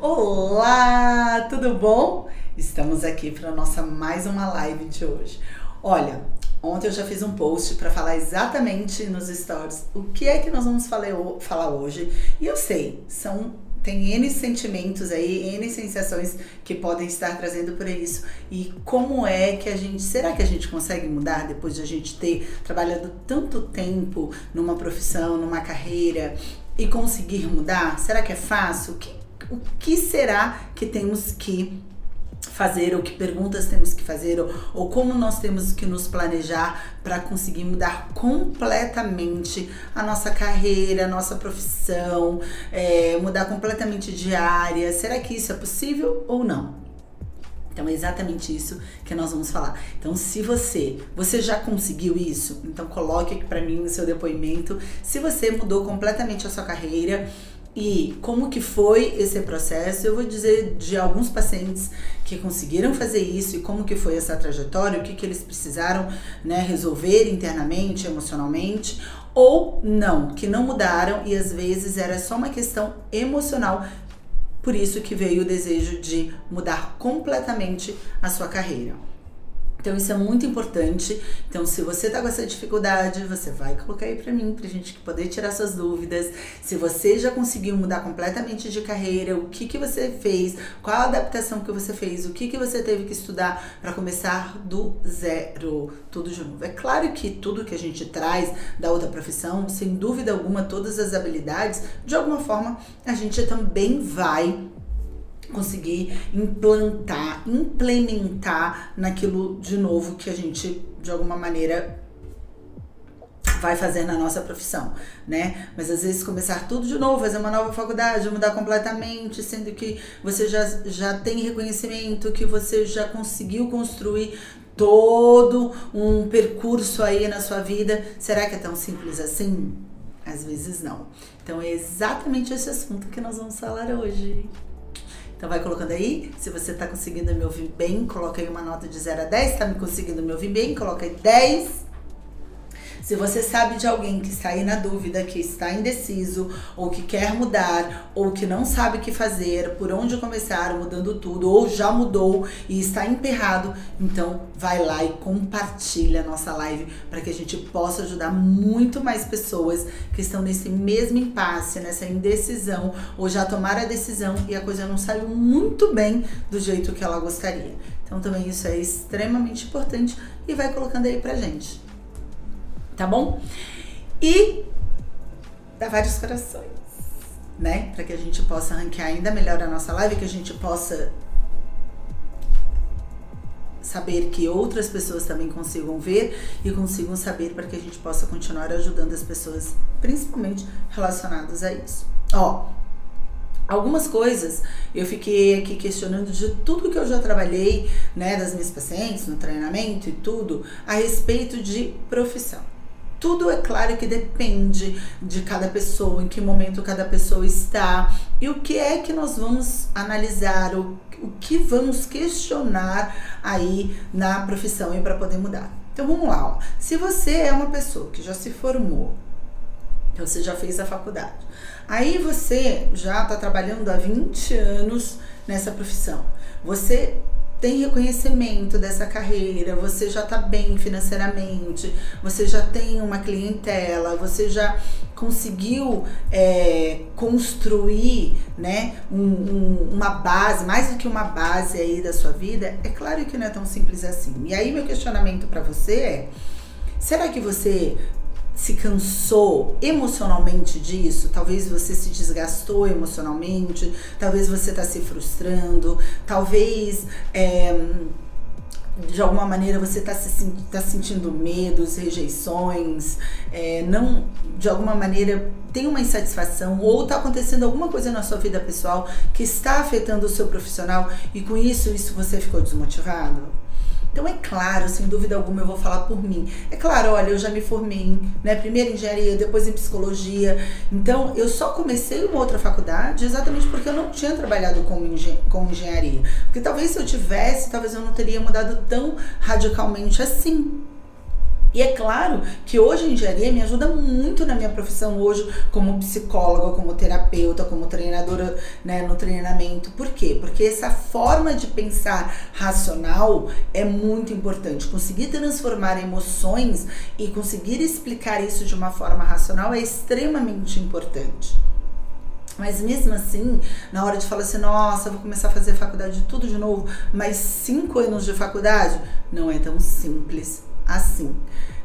Olá, tudo bom? Estamos aqui para nossa mais uma live de hoje. Olha, ontem eu já fiz um post para falar exatamente nos stories o que é que nós vamos falar hoje. E eu sei, são tem N sentimentos aí, N sensações que podem estar trazendo por isso. E como é que a gente. Será que a gente consegue mudar depois de a gente ter trabalhado tanto tempo numa profissão, numa carreira e conseguir mudar? Será que é fácil? O que o que será que temos que fazer, ou que perguntas temos que fazer, ou, ou como nós temos que nos planejar para conseguir mudar completamente a nossa carreira, a nossa profissão, é, mudar completamente de área. Será que isso é possível ou não? Então é exatamente isso que nós vamos falar. Então, se você, você já conseguiu isso, então coloque aqui para mim o seu depoimento. Se você mudou completamente a sua carreira, e como que foi esse processo? Eu vou dizer de alguns pacientes que conseguiram fazer isso e como que foi essa trajetória, o que que eles precisaram, né, resolver internamente, emocionalmente, ou não, que não mudaram e às vezes era só uma questão emocional. Por isso que veio o desejo de mudar completamente a sua carreira. Então isso é muito importante. Então se você tá com essa dificuldade, você vai colocar aí para mim pra gente poder tirar suas dúvidas. Se você já conseguiu mudar completamente de carreira, o que que você fez? Qual a adaptação que você fez? O que que você teve que estudar para começar do zero, tudo de novo. É claro que tudo que a gente traz da outra profissão, sem dúvida alguma, todas as habilidades, de alguma forma a gente também vai conseguir implantar, implementar naquilo de novo que a gente de alguma maneira vai fazer na nossa profissão, né? Mas às vezes começar tudo de novo, fazer uma nova faculdade, mudar completamente, sendo que você já, já tem reconhecimento, que você já conseguiu construir todo um percurso aí na sua vida. Será que é tão simples assim? Às vezes não. Então é exatamente esse assunto que nós vamos falar hoje. Então vai colocando aí, se você tá conseguindo me ouvir bem, coloca aí uma nota de 0 a 10, tá me conseguindo me ouvir bem, coloca aí 10. Se você sabe de alguém que está aí na dúvida, que está indeciso, ou que quer mudar, ou que não sabe o que fazer, por onde começar, mudando tudo, ou já mudou e está emperrado, então vai lá e compartilha a nossa live para que a gente possa ajudar muito mais pessoas que estão nesse mesmo impasse, nessa indecisão, ou já tomaram a decisão e a coisa não saiu muito bem do jeito que ela gostaria. Então também isso é extremamente importante e vai colocando aí pra gente tá bom? E dá vários corações, né? Para que a gente possa ranquear ainda melhor a nossa live, que a gente possa saber que outras pessoas também consigam ver e consigam saber para que a gente possa continuar ajudando as pessoas, principalmente relacionadas a isso. Ó, algumas coisas eu fiquei aqui questionando de tudo que eu já trabalhei, né, das minhas pacientes no treinamento e tudo a respeito de profissão. Tudo é claro que depende de cada pessoa, em que momento cada pessoa está e o que é que nós vamos analisar, o, o que vamos questionar aí na profissão e para poder mudar. Então vamos lá, ó. se você é uma pessoa que já se formou, então você já fez a faculdade, aí você já está trabalhando há 20 anos nessa profissão, você tem reconhecimento dessa carreira, você já está bem financeiramente, você já tem uma clientela, você já conseguiu é, construir né, um, um, uma base, mais do que uma base aí da sua vida, é claro que não é tão simples assim. E aí meu questionamento para você é, será que você se cansou emocionalmente disso, talvez você se desgastou emocionalmente, talvez você está se frustrando, talvez é, de alguma maneira você está se, tá sentindo medos, rejeições, é, não de alguma maneira tem uma insatisfação ou está acontecendo alguma coisa na sua vida pessoal que está afetando o seu profissional e com isso isso você ficou desmotivado? Então é claro, sem dúvida alguma eu vou falar por mim. É claro, olha, eu já me formei, né, primeiro em engenharia, depois em psicologia. Então eu só comecei uma outra faculdade exatamente porque eu não tinha trabalhado com, engen com engenharia. Porque talvez se eu tivesse, talvez eu não teria mudado tão radicalmente assim. E é claro que hoje a engenharia me ajuda muito na minha profissão hoje como psicóloga, como terapeuta, como treinadora né, no treinamento. Por quê? Porque essa forma de pensar racional é muito importante. Conseguir transformar emoções e conseguir explicar isso de uma forma racional é extremamente importante. Mas mesmo assim, na hora de falar assim, nossa, vou começar a fazer faculdade tudo de novo, mais cinco anos de faculdade, não é tão simples assim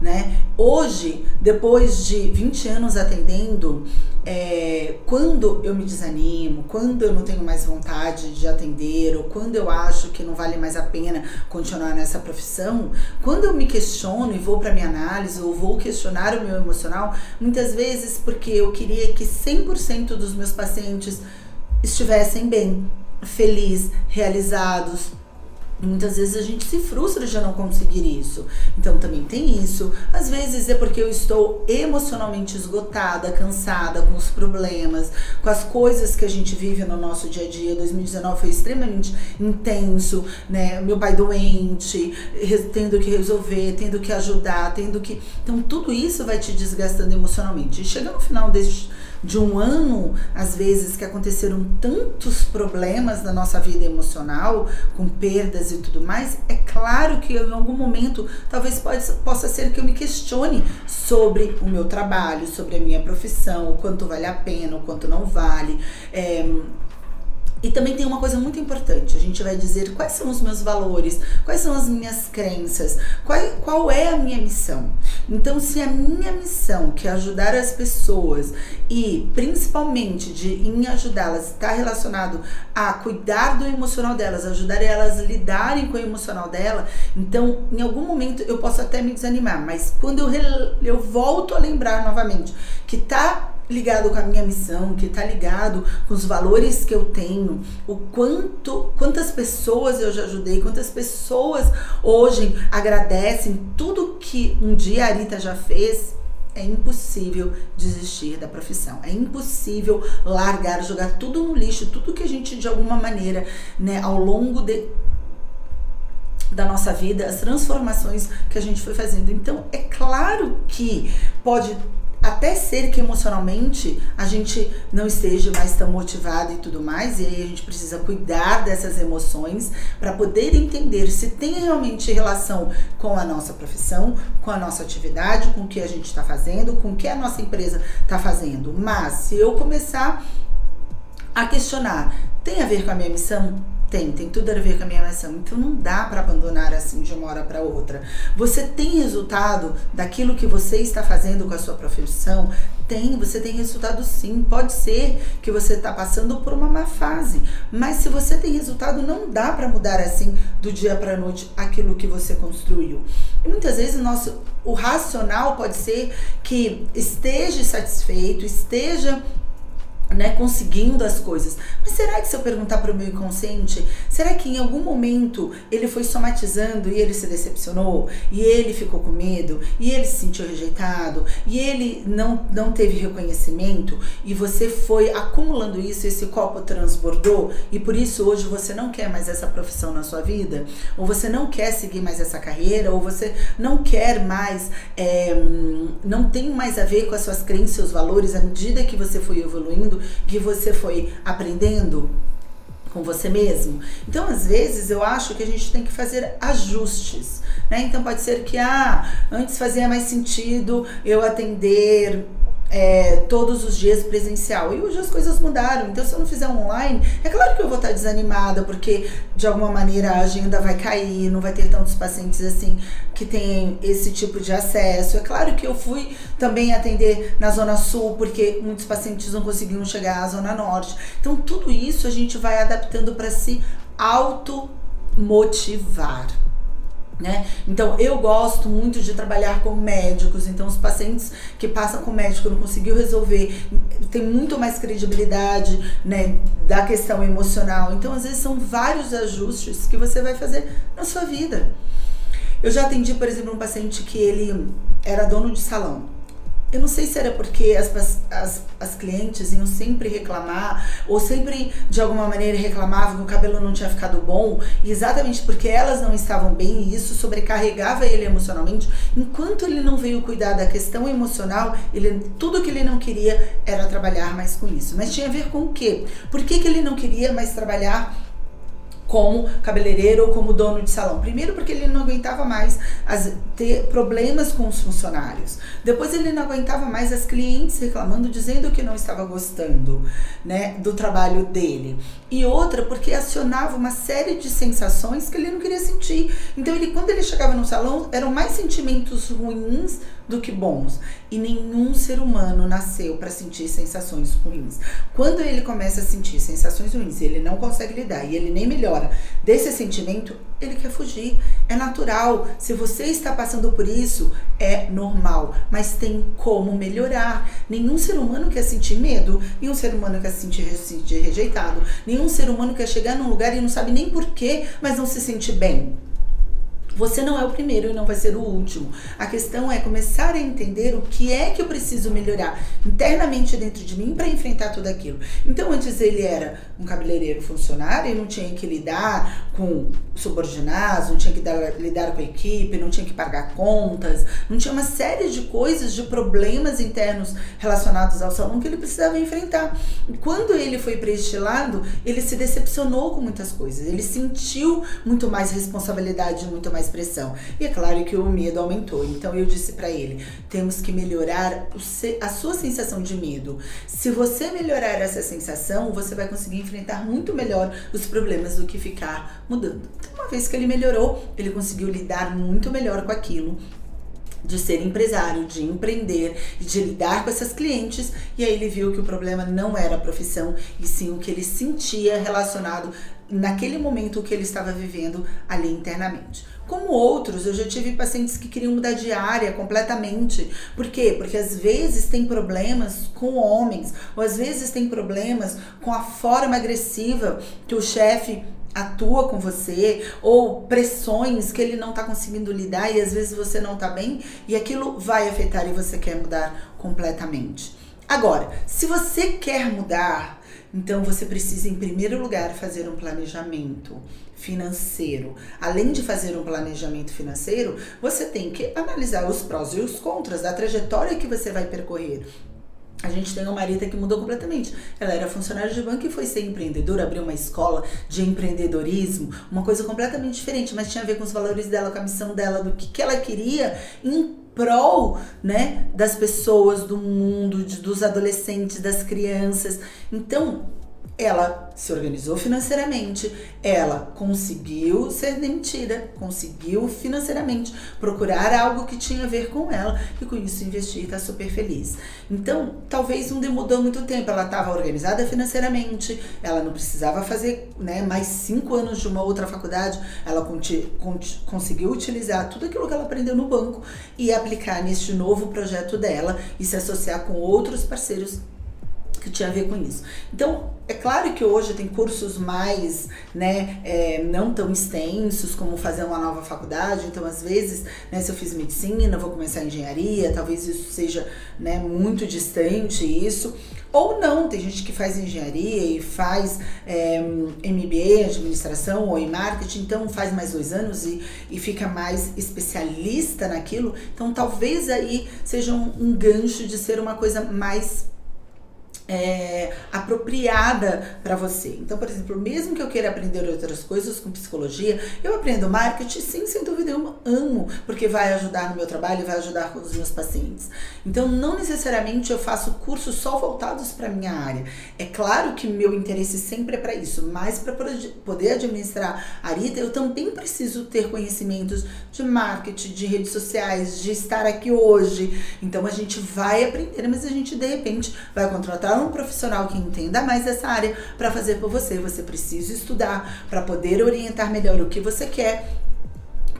né? Hoje, depois de 20 anos atendendo, é, quando eu me desanimo, quando eu não tenho mais vontade de atender, ou quando eu acho que não vale mais a pena continuar nessa profissão, quando eu me questiono e vou para minha análise, ou vou questionar o meu emocional, muitas vezes porque eu queria que 100% dos meus pacientes estivessem bem, felizes, realizados, muitas vezes a gente se frustra de não conseguir isso. Então também tem isso. Às vezes é porque eu estou emocionalmente esgotada, cansada com os problemas, com as coisas que a gente vive no nosso dia a dia. 2019 foi extremamente intenso, né? Meu pai doente, tendo que resolver, tendo que ajudar, tendo que. Então tudo isso vai te desgastando emocionalmente. E chega no final desse de um ano, às vezes, que aconteceram tantos problemas na nossa vida emocional, com perdas e tudo mais, é claro que em algum momento talvez pode, possa ser que eu me questione sobre o meu trabalho, sobre a minha profissão, o quanto vale a pena, o quanto não vale. É, e também tem uma coisa muito importante: a gente vai dizer quais são os meus valores, quais são as minhas crenças, qual, qual é a minha missão. Então, se a minha missão, que é ajudar as pessoas e principalmente de em ajudá-las está relacionado a cuidar do emocional delas, ajudar elas a lidarem com o emocional dela, então em algum momento eu posso até me desanimar, mas quando eu, eu volto a lembrar novamente que tá ligado com a minha missão, que está ligado com os valores que eu tenho, o quanto, quantas pessoas eu já ajudei, quantas pessoas hoje agradecem tudo que um dia a Arita já fez. É impossível desistir da profissão. É impossível largar, jogar tudo no lixo, tudo que a gente de alguma maneira, né, ao longo de da nossa vida, as transformações que a gente foi fazendo. Então, é claro que pode até ser que emocionalmente a gente não esteja mais tão motivado e tudo mais, e aí a gente precisa cuidar dessas emoções para poder entender se tem realmente relação com a nossa profissão, com a nossa atividade, com o que a gente está fazendo, com o que a nossa empresa está fazendo. Mas se eu começar a questionar, tem a ver com a minha missão? Tem, tem tudo a ver com a minha missão. Então não dá para abandonar assim de uma hora para outra. Você tem resultado daquilo que você está fazendo com a sua profissão? Tem, você tem resultado sim. Pode ser que você está passando por uma má fase, mas se você tem resultado, não dá para mudar assim do dia para noite aquilo que você construiu. E muitas vezes o nosso o racional pode ser que esteja satisfeito, esteja né, conseguindo as coisas. Mas será que se eu perguntar para o meu inconsciente, será que em algum momento ele foi somatizando e ele se decepcionou, e ele ficou com medo, e ele se sentiu rejeitado, e ele não, não teve reconhecimento, e você foi acumulando isso, esse copo transbordou, e por isso hoje você não quer mais essa profissão na sua vida, ou você não quer seguir mais essa carreira, ou você não quer mais, é, não tem mais a ver com as suas crenças, seus valores, à medida que você foi evoluindo, que você foi aprendendo com você mesmo. Então, às vezes, eu acho que a gente tem que fazer ajustes, né? Então, pode ser que, ah, antes fazia mais sentido eu atender é, todos os dias presencial. E hoje as coisas mudaram. Então, se eu não fizer online, é claro que eu vou estar desanimada, porque de alguma maneira a agenda vai cair, não vai ter tantos pacientes assim que têm esse tipo de acesso. É claro que eu fui também atender na Zona Sul, porque muitos pacientes não conseguiam chegar à Zona Norte. Então, tudo isso a gente vai adaptando para se automotivar. Né? Então eu gosto muito de trabalhar com médicos, então os pacientes que passam com médico não conseguiu resolver, tem muito mais credibilidade né, da questão emocional. Então às vezes são vários ajustes que você vai fazer na sua vida. Eu já atendi, por exemplo, um paciente que ele era dono de salão eu não sei se era porque as, as, as clientes iam sempre reclamar, ou sempre de alguma maneira reclamavam que o cabelo não tinha ficado bom, exatamente porque elas não estavam bem e isso sobrecarregava ele emocionalmente. Enquanto ele não veio cuidar da questão emocional, ele, tudo que ele não queria era trabalhar mais com isso. Mas tinha a ver com o quê? Por que, que ele não queria mais trabalhar? Como cabeleireiro ou como dono de salão. Primeiro porque ele não aguentava mais as, ter problemas com os funcionários. Depois ele não aguentava mais as clientes reclamando, dizendo que não estava gostando, né, do trabalho dele. E outra porque acionava uma série de sensações que ele não queria sentir. Então ele quando ele chegava no salão, eram mais sentimentos ruins do que bons. E nenhum ser humano nasceu para sentir sensações ruins. Quando ele começa a sentir sensações ruins, ele não consegue lidar e ele nem melhora desse sentimento, ele quer fugir. É natural. Se você está passando por isso, é normal. Mas tem como melhorar. Nenhum ser humano quer sentir medo. Nenhum ser humano quer se sentir, rejeitado. Nenhum ser humano quer chegar num lugar e não sabe nem porquê, mas não se sente bem. Você não é o primeiro e não vai ser o último. A questão é começar a entender o que é que eu preciso melhorar internamente dentro de mim para enfrentar tudo aquilo. Então, antes ele era um cabeleireiro funcionário e não tinha que lidar com subordinados, não tinha que dar, lidar com a equipe, não tinha que pagar contas, não tinha uma série de coisas, de problemas internos relacionados ao salão que ele precisava enfrentar. E quando ele foi para este lado, ele se decepcionou com muitas coisas. Ele sentiu muito mais responsabilidade, muito mais expressão. E é claro que o medo aumentou. Então eu disse para ele: temos que melhorar a sua sensação de medo. Se você melhorar essa sensação, você vai conseguir enfrentar muito melhor os problemas do que ficar mudando. Então, uma vez que ele melhorou, ele conseguiu lidar muito melhor com aquilo de ser empresário, de empreender, de lidar com essas clientes, e aí ele viu que o problema não era a profissão, e sim o que ele sentia relacionado naquele momento que ele estava vivendo ali internamente. Como outros, eu já tive pacientes que queriam mudar de área completamente. Por quê? Porque às vezes tem problemas com homens, ou às vezes tem problemas com a forma agressiva que o chefe atua com você, ou pressões que ele não está conseguindo lidar e às vezes você não está bem e aquilo vai afetar e você quer mudar completamente. Agora, se você quer mudar, então você precisa, em primeiro lugar, fazer um planejamento financeiro. Além de fazer um planejamento financeiro, você tem que analisar os prós e os contras da trajetória que você vai percorrer. A gente tem uma Marita que mudou completamente. Ela era funcionária de banco e foi ser empreendedora, abriu uma escola de empreendedorismo, uma coisa completamente diferente, mas tinha a ver com os valores dela, com a missão dela, do que, que ela queria em prol né, das pessoas, do mundo, de, dos adolescentes, das crianças. Então, ela se organizou financeiramente, ela conseguiu ser demitida, conseguiu financeiramente procurar algo que tinha a ver com ela e com isso investir e tá super feliz. Então, talvez não demudou muito tempo, ela estava organizada financeiramente, ela não precisava fazer né, mais cinco anos de uma outra faculdade, ela conseguiu utilizar tudo aquilo que ela aprendeu no banco e aplicar neste novo projeto dela e se associar com outros parceiros que tinha a ver com isso. Então, é claro que hoje tem cursos mais, né, é, não tão extensos como fazer uma nova faculdade. Então, às vezes, né, se eu fiz medicina, vou começar engenharia, talvez isso seja, né, muito distante isso. Ou não, tem gente que faz engenharia e faz é, MBA, administração ou em marketing, então faz mais dois anos e, e fica mais especialista naquilo. Então, talvez aí seja um, um gancho de ser uma coisa mais é, apropriada para você. Então, por exemplo, mesmo que eu queira aprender outras coisas com psicologia, eu aprendo marketing, sim, sem dúvida eu amo, porque vai ajudar no meu trabalho, vai ajudar com os meus pacientes. Então, não necessariamente eu faço cursos só voltados para minha área. É claro que meu interesse sempre é para isso, mas para poder administrar a Arita, eu também preciso ter conhecimentos de marketing, de redes sociais, de estar aqui hoje. Então, a gente vai aprender, mas a gente de repente vai contratar um profissional que entenda mais dessa área para fazer por você. Você precisa estudar para poder orientar melhor o que você quer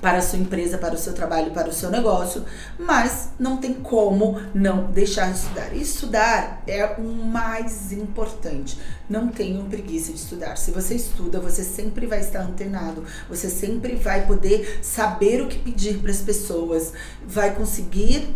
para a sua empresa, para o seu trabalho, para o seu negócio, mas não tem como não deixar de estudar. E estudar é o mais importante. Não tenham preguiça de estudar. Se você estuda, você sempre vai estar antenado, você sempre vai poder saber o que pedir para as pessoas, vai conseguir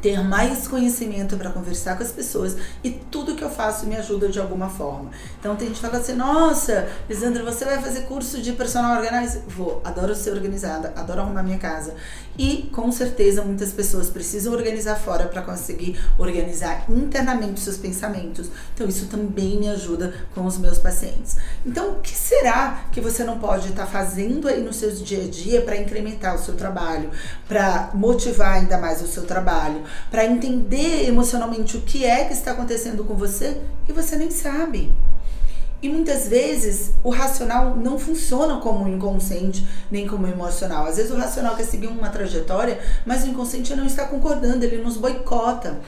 ter mais conhecimento para conversar com as pessoas e tudo que eu faço me ajuda de alguma forma. Então tem gente que fala assim: "Nossa, Lisandra, você vai fazer curso de personal organizer?" Vou, adoro ser organizada, adoro arrumar minha casa. E com certeza muitas pessoas precisam organizar fora para conseguir organizar internamente seus pensamentos. Então isso também me ajuda com os meus pacientes. Então, o que será que você não pode estar tá fazendo aí no seu dia a dia para incrementar o seu trabalho, para motivar ainda mais o seu trabalho? Para entender emocionalmente o que é que está acontecendo com você e você nem sabe. E muitas vezes o racional não funciona como o inconsciente nem como emocional. Às vezes o racional quer seguir uma trajetória, mas o inconsciente não está concordando, ele nos boicota.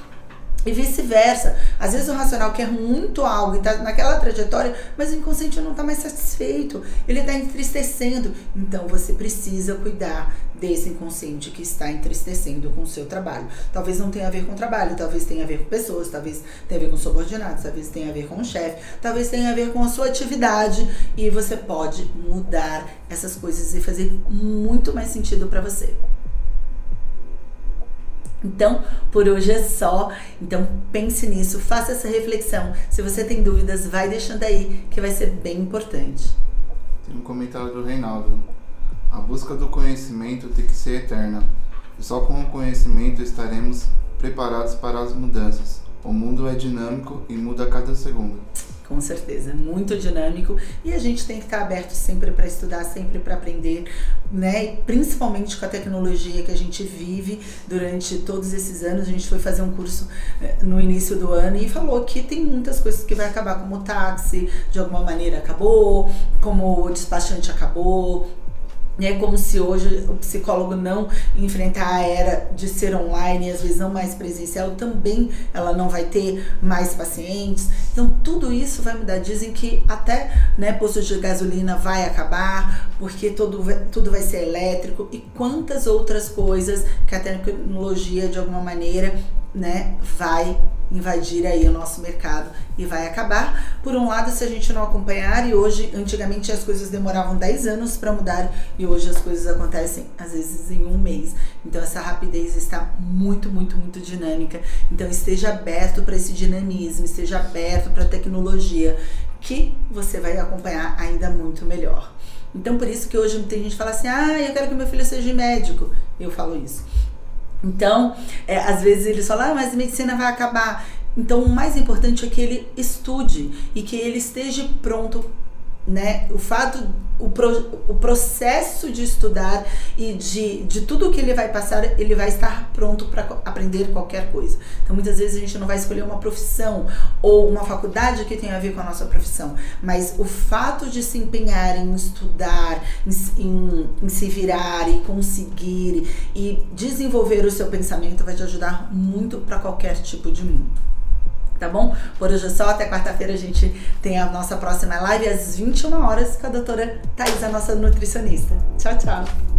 E vice-versa. Às vezes o racional quer muito algo e está naquela trajetória, mas o inconsciente não está mais satisfeito. Ele está entristecendo. Então você precisa cuidar desse inconsciente que está entristecendo com o seu trabalho. Talvez não tenha a ver com trabalho, talvez tenha a ver com pessoas, talvez tenha a ver com subordinados, talvez tenha a ver com o chefe, talvez tenha a ver com a sua atividade e você pode mudar essas coisas e fazer muito mais sentido para você. Então, por hoje é só. Então, pense nisso, faça essa reflexão. Se você tem dúvidas, vai deixando aí, que vai ser bem importante. Tem um comentário do Reinaldo. A busca do conhecimento tem que ser eterna. E só com o conhecimento estaremos preparados para as mudanças. O mundo é dinâmico e muda a cada segundo. Com certeza, muito dinâmico e a gente tem que estar aberto sempre para estudar, sempre para aprender, né? E principalmente com a tecnologia que a gente vive durante todos esses anos. A gente foi fazer um curso eh, no início do ano e falou que tem muitas coisas que vai acabar, como o táxi, de alguma maneira acabou, como o despachante acabou, é como se hoje o psicólogo não enfrentar a era de ser online e às vezes não mais presencial, também ela não vai ter mais pacientes. Então tudo isso vai mudar. Dizem que até né, posto de gasolina vai acabar, porque tudo, tudo vai ser elétrico e quantas outras coisas que a tecnologia de alguma maneira né, vai invadir aí o nosso mercado e vai acabar. Por um lado, se a gente não acompanhar, e hoje, antigamente as coisas demoravam 10 anos para mudar e hoje as coisas acontecem às vezes em um mês. Então essa rapidez está muito, muito, muito dinâmica. Então esteja aberto para esse dinamismo, esteja aberto para a tecnologia que você vai acompanhar ainda muito melhor. Então por isso que hoje tem gente que fala assim: "Ah, eu quero que meu filho seja médico". Eu falo isso. Então, é, às vezes eles falam, ah, mas medicina vai acabar. Então, o mais importante é que ele estude e que ele esteja pronto né? O fato, o, pro, o processo de estudar e de, de tudo que ele vai passar, ele vai estar pronto para aprender qualquer coisa. Então, muitas vezes a gente não vai escolher uma profissão ou uma faculdade que tenha a ver com a nossa profissão, mas o fato de se empenhar em estudar, em, em, em se virar e conseguir e desenvolver o seu pensamento vai te ajudar muito para qualquer tipo de mundo tá bom? Por hoje é só, até quarta-feira a gente tem a nossa próxima live às 21 horas com a doutora Thais, a nossa nutricionista. Tchau, tchau!